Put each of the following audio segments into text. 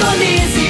Indonésia.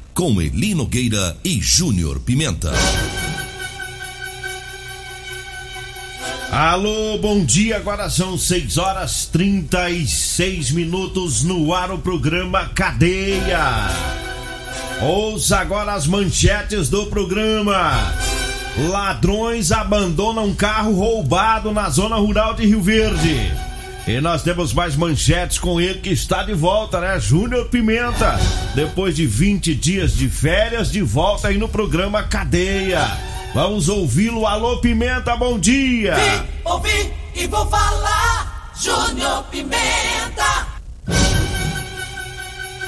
com Eli Nogueira e Júnior Pimenta. Alô, bom dia. Agora são 6 horas 36 minutos no ar o programa Cadeia. Ouça agora as manchetes do programa. Ladrões abandonam carro roubado na zona rural de Rio Verde. E nós temos mais manchetes com ele que está de volta, né? Júnior Pimenta. Depois de 20 dias de férias, de volta aí no programa Cadeia. Vamos ouvi-lo. Alô, Pimenta, bom dia. Vim, ouvi e vou falar. Júnior Pimenta.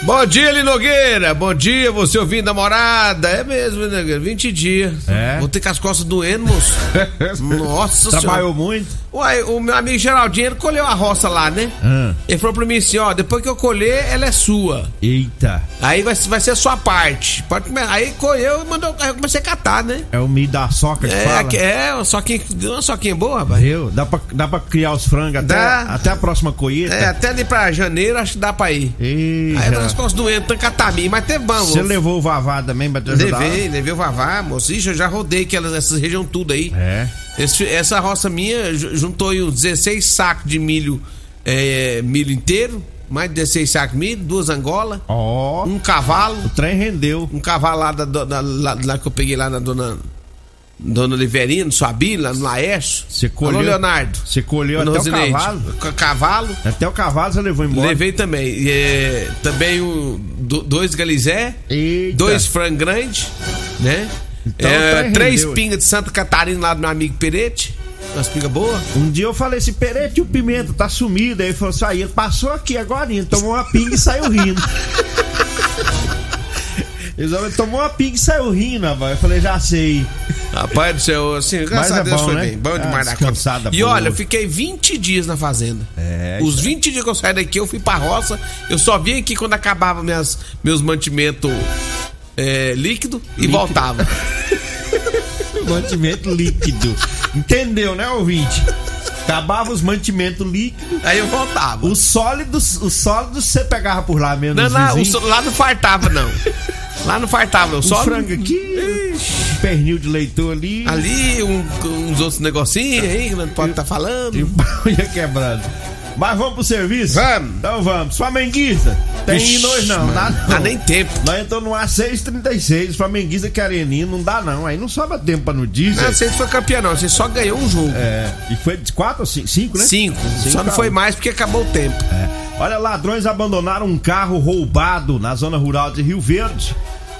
Bom dia, Eli Nogueira. Bom dia, você ouvindo a morada. É mesmo, né, Nogueira? 20 dias. É? Vou ter com as costas doendo, moço. Nossa Trabalhou senhora. muito? Uai, o meu amigo Geraldinho, ele colheu a roça lá, né? Ah. Ele falou pra mim assim, ó, depois que eu colher, ela é sua. Eita. Aí vai, vai ser a sua parte. Pode comer. Aí colheu e mandou, aí eu comecei a catar, né? É o milho da soca que É, fala? é, uma soquinha, uma soquinha boa, rapaz. Viu? Dá pra, dá pra criar os frangos até, Dá. até a próxima colheita? É, até ali pra janeiro, acho que dá pra ir. Ih, Aí nós costas doendo, tanto catamim, mas teve bom, Você levou o Vavá também pra te ajudar? Levei, levei o Vavá, moço. Ixi, eu já rodei aquelas, essas região tudo aí. É. Esse- essa roça minha ju- juntou aí uns 16 sacos de milho, é, milho inteiro, mais de 16 sacos de milho, duas angolas, Ó, um cavalo, o trem rendeu. um cavalo lá, da, da- lá, lá que eu peguei lá na dona, dona Oliverina, no Suabi, lá no Laércio. Você colheu- Alô, Leonardo. Você colheu até o Rosineide. cavalo? Ca- Cavalo. Até o cavalo você levou embora? Levei também. É, também o, do- dois galizé, Eita. dois frango grande, né? Então, É, tá três pingas de Santa Catarina lá do meu amigo Perete. Umas pingas boas. Um dia eu falei assim, Perete, o Pimenta tá sumido. Aí ele falou assim, ele passou aqui agora, tomou uma pinga e saiu rindo. Ele tomou uma pinga e saiu rindo, rapaz. Eu falei, já sei. Rapaz do céu, assim, graças Mas a é Deus bom, foi né? bem. Bom Ah, demais da descansada conta. E olha, eu fiquei 20 dias na fazenda. É, Os isso 20 dias que eu saí daqui, eu fui pra roça. Eu só vim aqui quando acabava minhas, meus mantimentos é, líquido e voltava. Mantimento líquido. Entendeu, né, ouvinte? Acabava os mantimentos líquidos. Aí eu voltava. Os sólidos, os sólidos você pegava por lá mesmo. Não, não, lá não fartava, não. Lá não fartava, eu Um só. frango aqui, um pernil de leitão ali. Ali, um- uns outros negocinhos aí que não pode estar falando. E o pau ia quebrando. Mas vamos pro serviço? Vamos. Então vamos. Flamenguista. Tem Ixi, hoje não, mano, não. dá nem tempo. Nós entramos no A636, Flamenguista querendo não dá não. Aí não sobra tempo pra notícia. Não, você não foi campeão, não. Você só ganhou um jogo. É, e foi de 4 ou 5, cinco, né? Cinco. Cinco Só não foi mais porque acabou o tempo. É. Olha, ladrões abandonaram um carro roubado na zona rural de Rio Verde.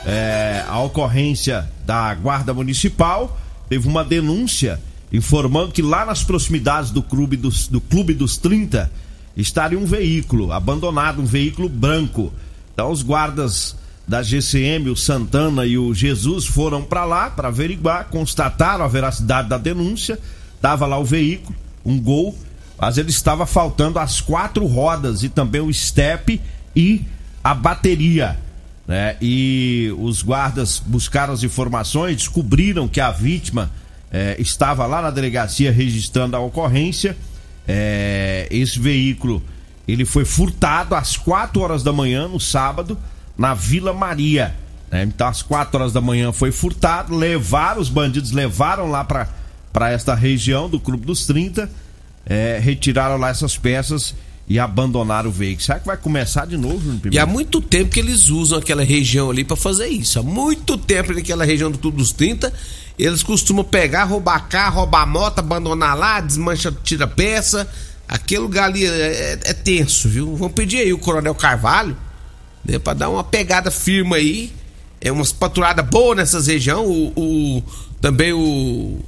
É, a ocorrência da Guarda Municipal teve uma denúncia informando que lá nas proximidades do Clube dos, do Clube dos 30 estaria um veículo abandonado, um veículo branco. Então os guardas da GCM, o Santana e o Jesus foram para lá para averiguar, constataram a veracidade da denúncia. Tava lá o veículo, um gol, mas ele estava faltando as quatro rodas e também o estepe e a bateria. né? E os guardas buscaram as informações, descobriram que a vítima eh, estava lá na delegacia registrando a ocorrência. Eh, esse veículo ele foi furtado às 4 horas da manhã no sábado na Vila Maria. né? Então às 4 horas da manhã foi furtado, levaram os bandidos levaram lá para para esta região do Clube dos 30, eh, retiraram lá essas peças e abandonaram o veículo. Será que vai começar de novo, Júnior E há Pimenta? muito tempo que eles usam aquela região ali pra fazer isso. Há muito tempo naquela região do Clube dos 30, eles costumam pegar, roubar carro, roubar moto, abandonar lá, desmancha, tira peça. Aquele lugar ali é, é- é tenso, viu? Vamos pedir aí o Coronel Carvalho, né, pra dar uma pegada firme aí. É umas patrulhadas boas nessas regiões. O, o- também o,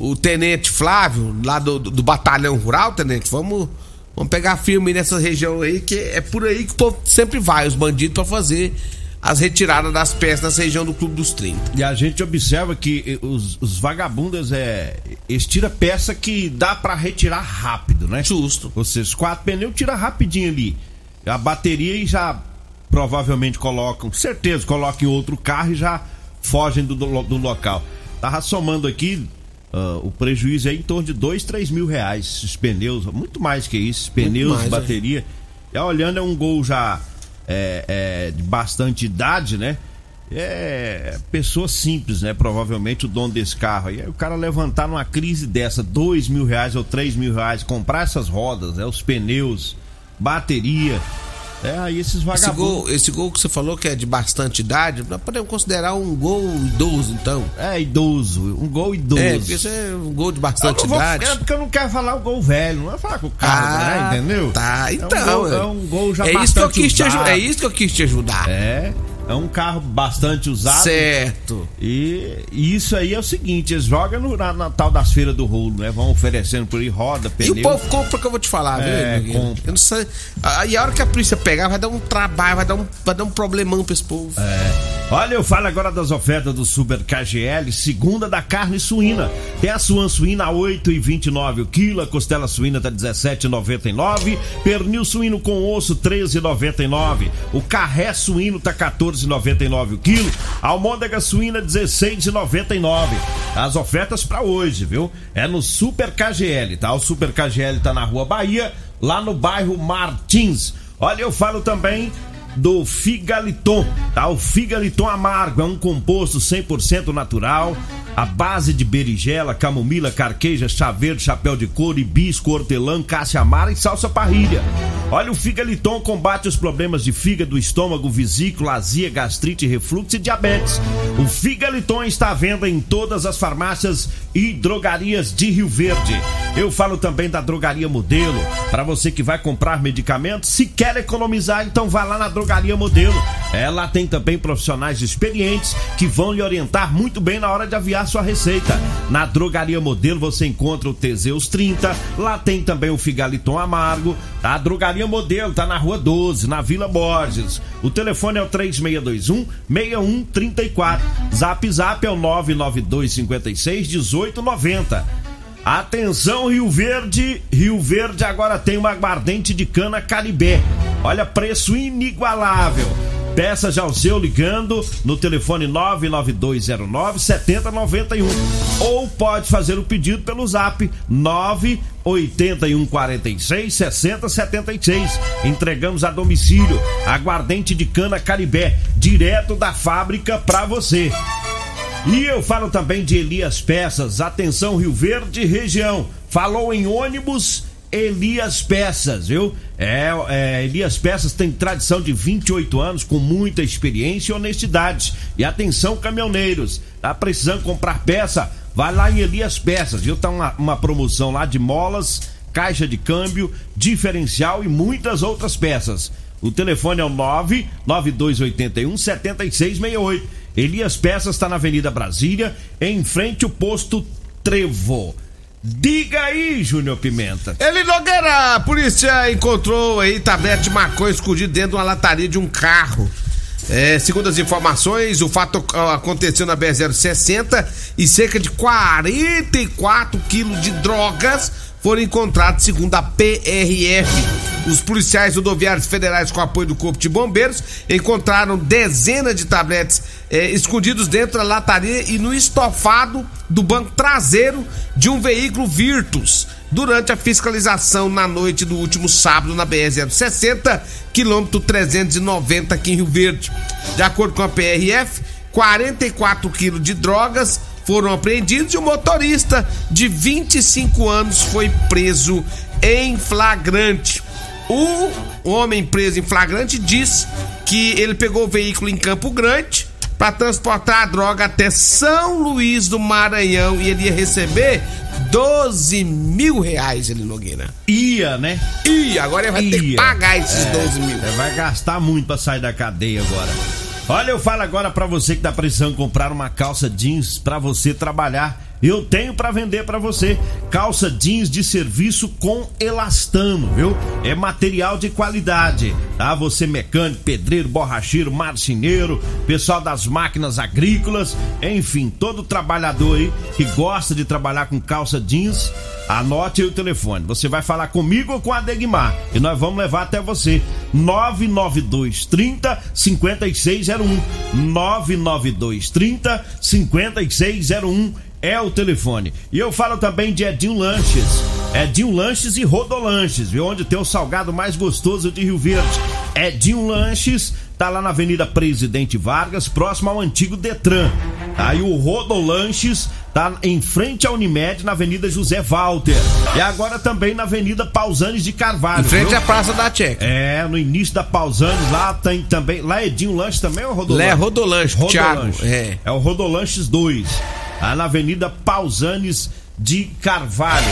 o Tenente Flávio, lá do, do, do Batalhão Rural, Tenente, vamos, vamos pegar firme nessa região aí, que é por aí que o povo sempre vai, os bandidos, pra fazer as retiradas das peças nessa região do Clube dos 30. E a gente observa que eh, os, os vagabundos é. Eles tiram peça que dá pra retirar rápido, né? Justo. Ou seja, os quatro pneus tira rapidinho ali. A bateria e já provavelmente colocam, certeza, colocam em outro carro e já fogem do, do, do local. Tava somando aqui, ah, o prejuízo é em torno de dois, três mil reais. Esses pneus, muito mais que isso, pneus, mais, é. bateria. E olhando, é um gol já é, é, de bastante idade, né? É pessoa simples, né? Provavelmente o dono desse carro. Aí o cara levantar numa crise dessa, dois mil reais ou três mil reais, comprar essas rodas, né? Os pneus, bateria. É, aí esses Esse vagabundos. gol, esse gol que você falou que é de bastante idade, nós podemos considerar um gol idoso, então. É idoso, um gol idoso. É, porque isso é um gol de bastante vou- idade. é porque eu não quero falar o gol velho, não vai falar com o carro, né? Entendeu? Tá, É um então. gol- é um gol já é isso que eu quis te ajudar. É isso que eu quis te ajudar. É, é um carro bastante usado. Certo. E, e isso aí é o seguinte, eles jogam no, na, na tal das feiras do rolo, né? Vão oferecendo por aí roda, E pneu. o povo compra que eu vou te falar, É, viu? Compra. Eu não sei. Aí a hora que a polícia pegar, vai dar um trabalho, vai dar um, vai dar um problemão pra esse povo. É. Olha, eu falo agora das ofertas do Super KGL, segunda da carne suína. Tem a suan suína a 8,29 o quilo, a costela suína tá 17,99, pernil suíno com osso 13,99, o carré suíno tá 14,99 o quilo, a almôndega suína 16,99. As ofertas pra hoje, viu? É no Super KGL, tá? O Super KGL tá na Rua Bahia, lá no bairro Martins. Olha, eu falo também do Figaliton, tá? O Figaliton amargo é um composto 100% natural, a base de berigela, camomila, carqueja, chá verde, chapéu de couro, hibisco, hortelã, cássia amara e salsa parrilha. Olha, o Figaliton combate os problemas de fígado, estômago, vesícula, azia, gastrite, refluxo e diabetes. O Figaliton está à venda em todas as farmácias e drogarias de Rio Verde. Eu falo também da Drogaria Modelo. Para você que vai comprar medicamentos, se quer economizar, então vá lá na Drogaria Modelo. Ela tem também profissionais experientes que vão lhe orientar muito bem na hora de aviar sua receita. Na Drogaria Modelo você encontra o Teseus 30, lá tem também o Figaliton Amargo. A Drogaria Modelo tá na Rua 12, na Vila Borges. O telefone é o 3621 6134. Zap Zap é o 992 56 1890. Atenção Rio Verde, Rio Verde agora tem uma aguardente de cana Caribé. Olha, preço inigualável. Peça já o seu ligando no telefone 99209 7091 ou pode fazer o pedido pelo zap 98146 6076. Entregamos a domicílio aguardente de cana Caribé, direto da fábrica para você. E eu falo também de Elias Peças. Atenção, Rio Verde região. Falou em ônibus Elias Peças, viu? É, é, Elias Peças tem tradição de 28 anos, com muita experiência e honestidade. E atenção, caminhoneiros, tá precisando comprar peça? Vai lá em Elias Peças, viu? Tá uma, uma promoção lá de molas, caixa de câmbio, diferencial e muitas outras peças. O telefone é o 99281 7668. Elias Peças está na Avenida Brasília, em frente ao posto Trevo. Diga aí, Júnior Pimenta. Ele Nogueira, a polícia encontrou aí tablete de maconha escondido dentro de uma lataria de um carro. É, segundo as informações, o fato aconteceu na BR-060 e cerca de 44 quilos de drogas foram encontrados, segundo a PRF. Os policiais rodoviários federais, com apoio do Corpo de Bombeiros, encontraram dezenas de tabletes eh, escondidos dentro da lataria e no estofado do banco traseiro de um veículo Virtus durante a fiscalização na noite do último sábado na BR-060, quilômetro 390 aqui em Rio Verde. De acordo com a PRF, 44 quilos de drogas foram apreendidos e o motorista de 25 anos foi preso em flagrante. O homem preso em flagrante diz que ele pegou o veículo em Campo Grande para transportar a droga até São Luís do Maranhão e ele ia receber 12 mil reais, ele Nogueira. Ia, né? Ia, agora ele vai ter que Ia. pagar esses É, 12 mil. Vai gastar muito pra sair da cadeia agora. Olha, eu falo agora pra você que tá precisando comprar uma calça jeans pra você trabalhar. Eu tenho pra vender pra você calça jeans de serviço com elastano, viu? É material de qualidade, tá? Você mecânico, pedreiro, borracheiro, marceneiro, pessoal das máquinas agrícolas, enfim, todo trabalhador aí que gosta de trabalhar com calça jeans, Anote aí o telefone. Você vai falar comigo ou com a Degmar e nós vamos levar até você. 992 30 5601. 992 30 5601 é o telefone. E eu falo também de Edinho Lanches. Edinho Lanches e Rodolanches, viu? Onde tem o salgado mais gostoso de Rio Verde. Edinho Lanches tá lá na Avenida Presidente Vargas, próximo ao antigo Detran. Aí o Rodolanches tá em frente à Unimed, na Avenida José Walter. E agora também na Avenida Pausanes de Carvalho. Em frente viu? à Praça da Checa. É, no início da Pausanes, lá tem também. Lá é Edinho Lanches também ou Rodolanches? Lá é Rodolanche, Thiago, Rodolanches. é. É o Rodolanches 2. Na Avenida Pausanes de Carvalho.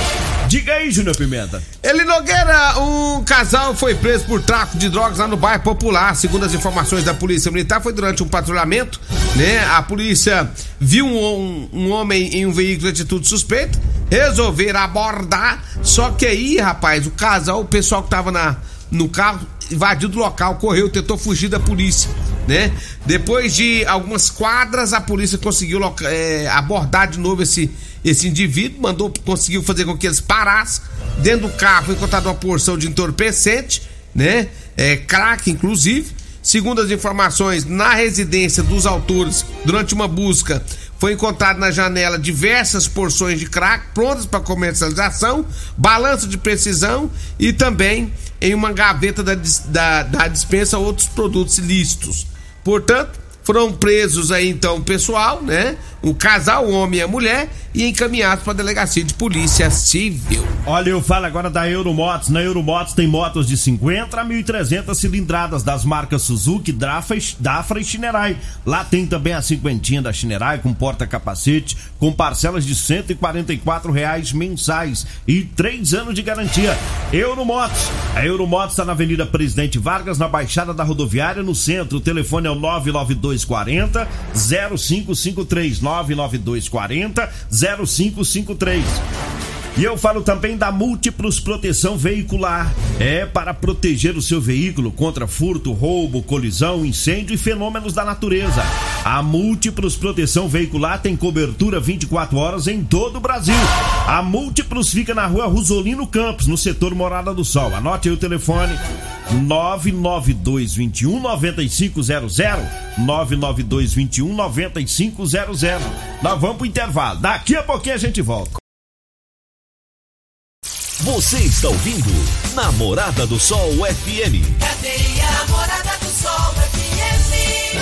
Diga aí, Júnior Pimenta. Ele Nogueira, um casal foi preso por tráfico de drogas lá no bairro Popular. Segundo as informações da Polícia Militar, foi durante um patrulhamento, né? A polícia viu um, um- um homem em um veículo de atitude suspeita, resolveram abordar. Só que aí, rapaz, o casal, o pessoal que tava na, no carro, invadiu do local, correu, tentou fugir da polícia, né? Depois de algumas quadras, a polícia conseguiu é, abordar de novo esse, esse indivíduo, mandou, conseguiu fazer com que eles parassem. Dentro do carro foi encontrada uma porção de entorpecente, né? É, crack, inclusive. Segundo as informações, na residência dos autores, durante uma busca, foi encontrado na janela diversas porções de crack prontas para comercialização, balanço de precisão e também em uma gaveta da, da, da dispensa outros produtos ilícitos. Portanto, foram presos aí então o pessoal, né? O casal, o homem e a mulher, e encaminhados para a delegacia de polícia civil. Olha, eu falo agora da Euromotos. Na Euromotos tem motos de 50 a 1.300 cilindradas das marcas Suzuki, Dafra, e- Dafra Shinerai. Lá tem também a cinquentinha da Shinerai com porta-capacete, com parcelas de 144 reais mensais e três anos de garantia. Euromotos. A Euromotos está na Avenida Presidente Vargas, na Baixada da Rodoviária, no centro. O telefone é o 99240 0553. 99240 0553. 0553. E eu falo também da Múltiplos Proteção Veicular. É para proteger o seu veículo contra furto, roubo, colisão, incêndio e fenômenos da natureza. A Múltiplos Proteção Veicular tem cobertura 24 horas em todo o Brasil. A Múltiplos fica na rua Rosolino Campos, no setor Morada do Sol. Anote aí o telefone 99221 9500 99221 9500. Nós vamos pro intervalo. Daqui a pouquinho a gente volta. Você está ouvindo Namorada do Sol FM. Cadeia Morada do Sol FM.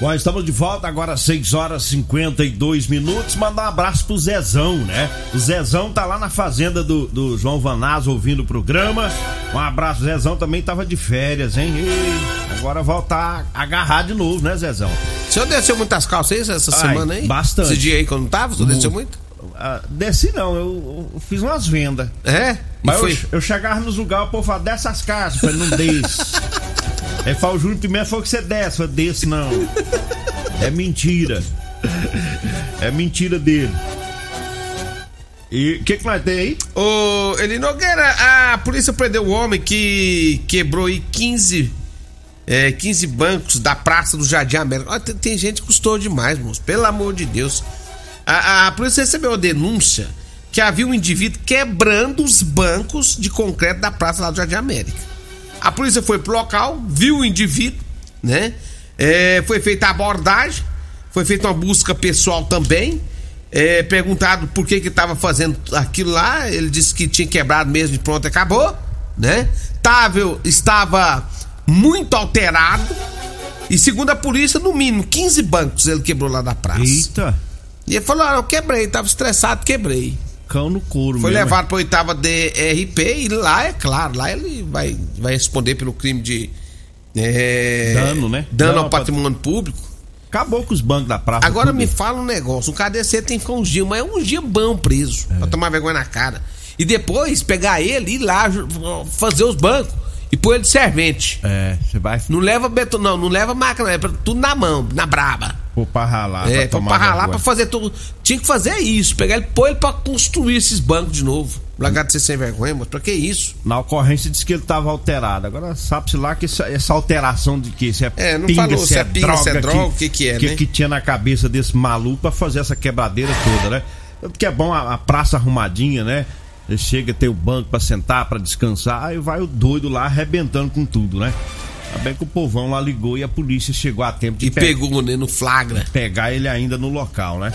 Bom, estamos de volta agora às 6 horas e 52 minutos. Mandar um abraço pro Zezão, né? O Zezão tá lá na fazenda do, do João Vanaz ouvindo o programa. Um abraço, Zezão também tava de férias, hein? E agora voltar a agarrar de novo, né, Zezão? O senhor desceu muitas calças aí essa Ai, semana aí? bastante. Esse dia aí quando tava, o senhor desceu muito? Ah, desci não, eu, eu fiz umas vendas. É? Mas eu, eu chegava nos lugares, o povo falava, desce as casas. Eu falei, não desce. Aí fala, o Júnior Pimenta falou que você desce. Eu falei, desce não. É mentira. É mentira dele. E o que, que nós tem aí? Ô, Eli Nogueira, a polícia prendeu o homem que quebrou aí 15, é, 15 bancos da Praça do Jardim América. Tem, tem gente que custou demais, moço. Pelo amor de Deus. A, a polícia recebeu uma denúncia que havia um indivíduo quebrando os bancos de concreto da praça lá do Jardim América. A polícia foi pro local, viu o indivíduo, né? É, foi feita a abordagem, foi feita uma busca pessoal também. É, perguntado por que que estava fazendo aquilo lá, ele disse que tinha quebrado mesmo e pronto, acabou, né? Tava, estava muito alterado e segundo a polícia, no mínimo 15 bancos ele quebrou lá da praça. Eita, E ele falou: ah, eu quebrei, tava estressado, quebrei. cão no couro Foi mesmo. levado pra oitava DRP e lá é claro, lá ele vai, vai responder pelo crime de. é, Dano, né? Dano Dano ao patrimônio público. Acabou com os bancos da praça. Agora me fala um negócio: um KDC tem que ficar uns dias, mas é um dia bom preso, pra tomar vergonha na cara. E depois pegar ele e ir lá fazer os bancos e pôr ele de servente. É, você vai Não leva beton, não, não leva máquina, é tudo na mão, na braba. Pôr pra ralar. É, pra pra, ralar, pra fazer tudo. Tinha que fazer isso, pegar ele, pôr ele pra construir esses bancos de novo. Largar de ser sem vergonha, mas pra que isso? Na ocorrência disse que ele estava alterado. Agora sabe-se lá que essa, essa alteração de que se é, É, não falou se é pinga, se é droga, o que que é, que, né? que tinha na cabeça desse maluco pra fazer essa quebradeira toda, né? Porque é bom a, a praça arrumadinha, né? Ele chega ter o banco pra sentar, pra descansar, aí vai o doido lá arrebentando com tudo, né? Bem que o povão lá ligou e a polícia chegou a tempo de E pe- pegou né, no flagra. pegar ele ainda no local, né?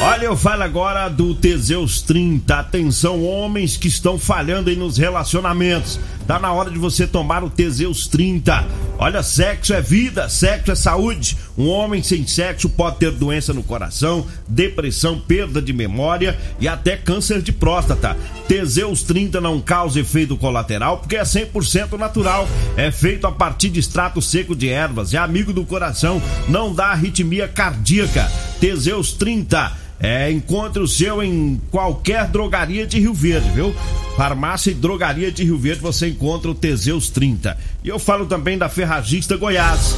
Olha, eu falo agora do Teseus 30. Atenção, homens que estão falhando aí nos relacionamentos. Tá na hora de você tomar o Teseus 30. Olha, sexo é vida, sexo é saúde. Um homem sem sexo pode ter doença no coração, depressão, perda de memória e até câncer de próstata. Teseus 30 não causa efeito colateral porque é 100% natural. É feito a partir de extrato seco de ervas. É amigo do coração, não dá arritmia cardíaca. Teseus 30 é, encontre o seu em qualquer drogaria de Rio Verde, viu? Farmácia e drogaria de Rio Verde você encontra o Teseus 30. E eu falo também da Ferragista Goiás.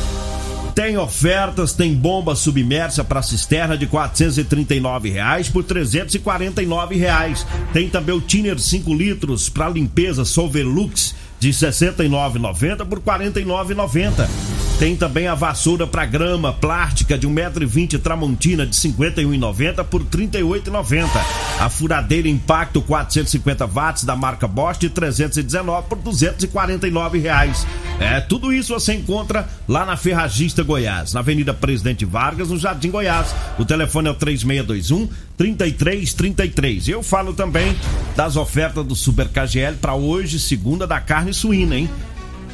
Tem ofertas, tem bomba submersa para cisterna de 439 reais por 349 reais. Tem também o Tiner 5 litros para limpeza Solvelux de R$ 69,90 por R$ 49,90. Tem também a vassoura para grama plástica de 1,20m Tramontina de R$ 51,90 por R$ 38,90. A furadeira Impacto 450 watts da marca Bosch de 319 por 249 reais. É, tudo isso você encontra lá na Ferragista Goiás, na Avenida Presidente Vargas, no Jardim Goiás. O telefone é o 3621 3333. Eu falo também das ofertas do Super KGL para hoje, segunda da carne suína, hein?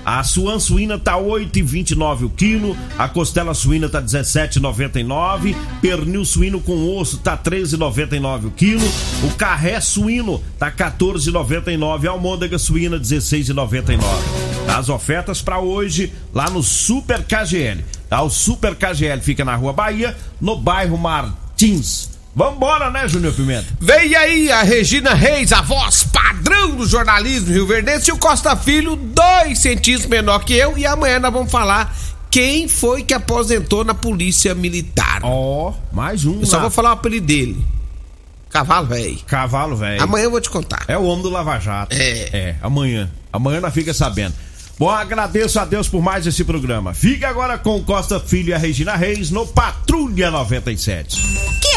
A suan suína tá 8,29 o quilo, a costela suína tá 17,99, pernil suíno com osso tá 13,99 o quilo, o carré suíno tá 14,99, a almôndega suína 16,99. As ofertas para hoje lá no Super KGL. Tá? O Super KGL fica na Rua Bahia, no bairro Martins. Vambora, né, Júnior Pimenta? Vem aí a Regina Reis, a voz padrão do jornalismo Rio Verdense, e o Costa Filho, dois centímetros menor que eu, e amanhã nós vamos falar quem foi que aposentou na polícia militar. Ó, mais um. eu só vou falar o apelido dele. Cavalo velho. Cavalo velho. Amanhã eu vou te contar. É o homem do Lava Jato. É. É, amanhã. Amanhã nós fica sabendo. Bom, agradeço a Deus por mais esse programa. Fique agora com Costa Filho e a Regina Reis no Patrulha 97. Que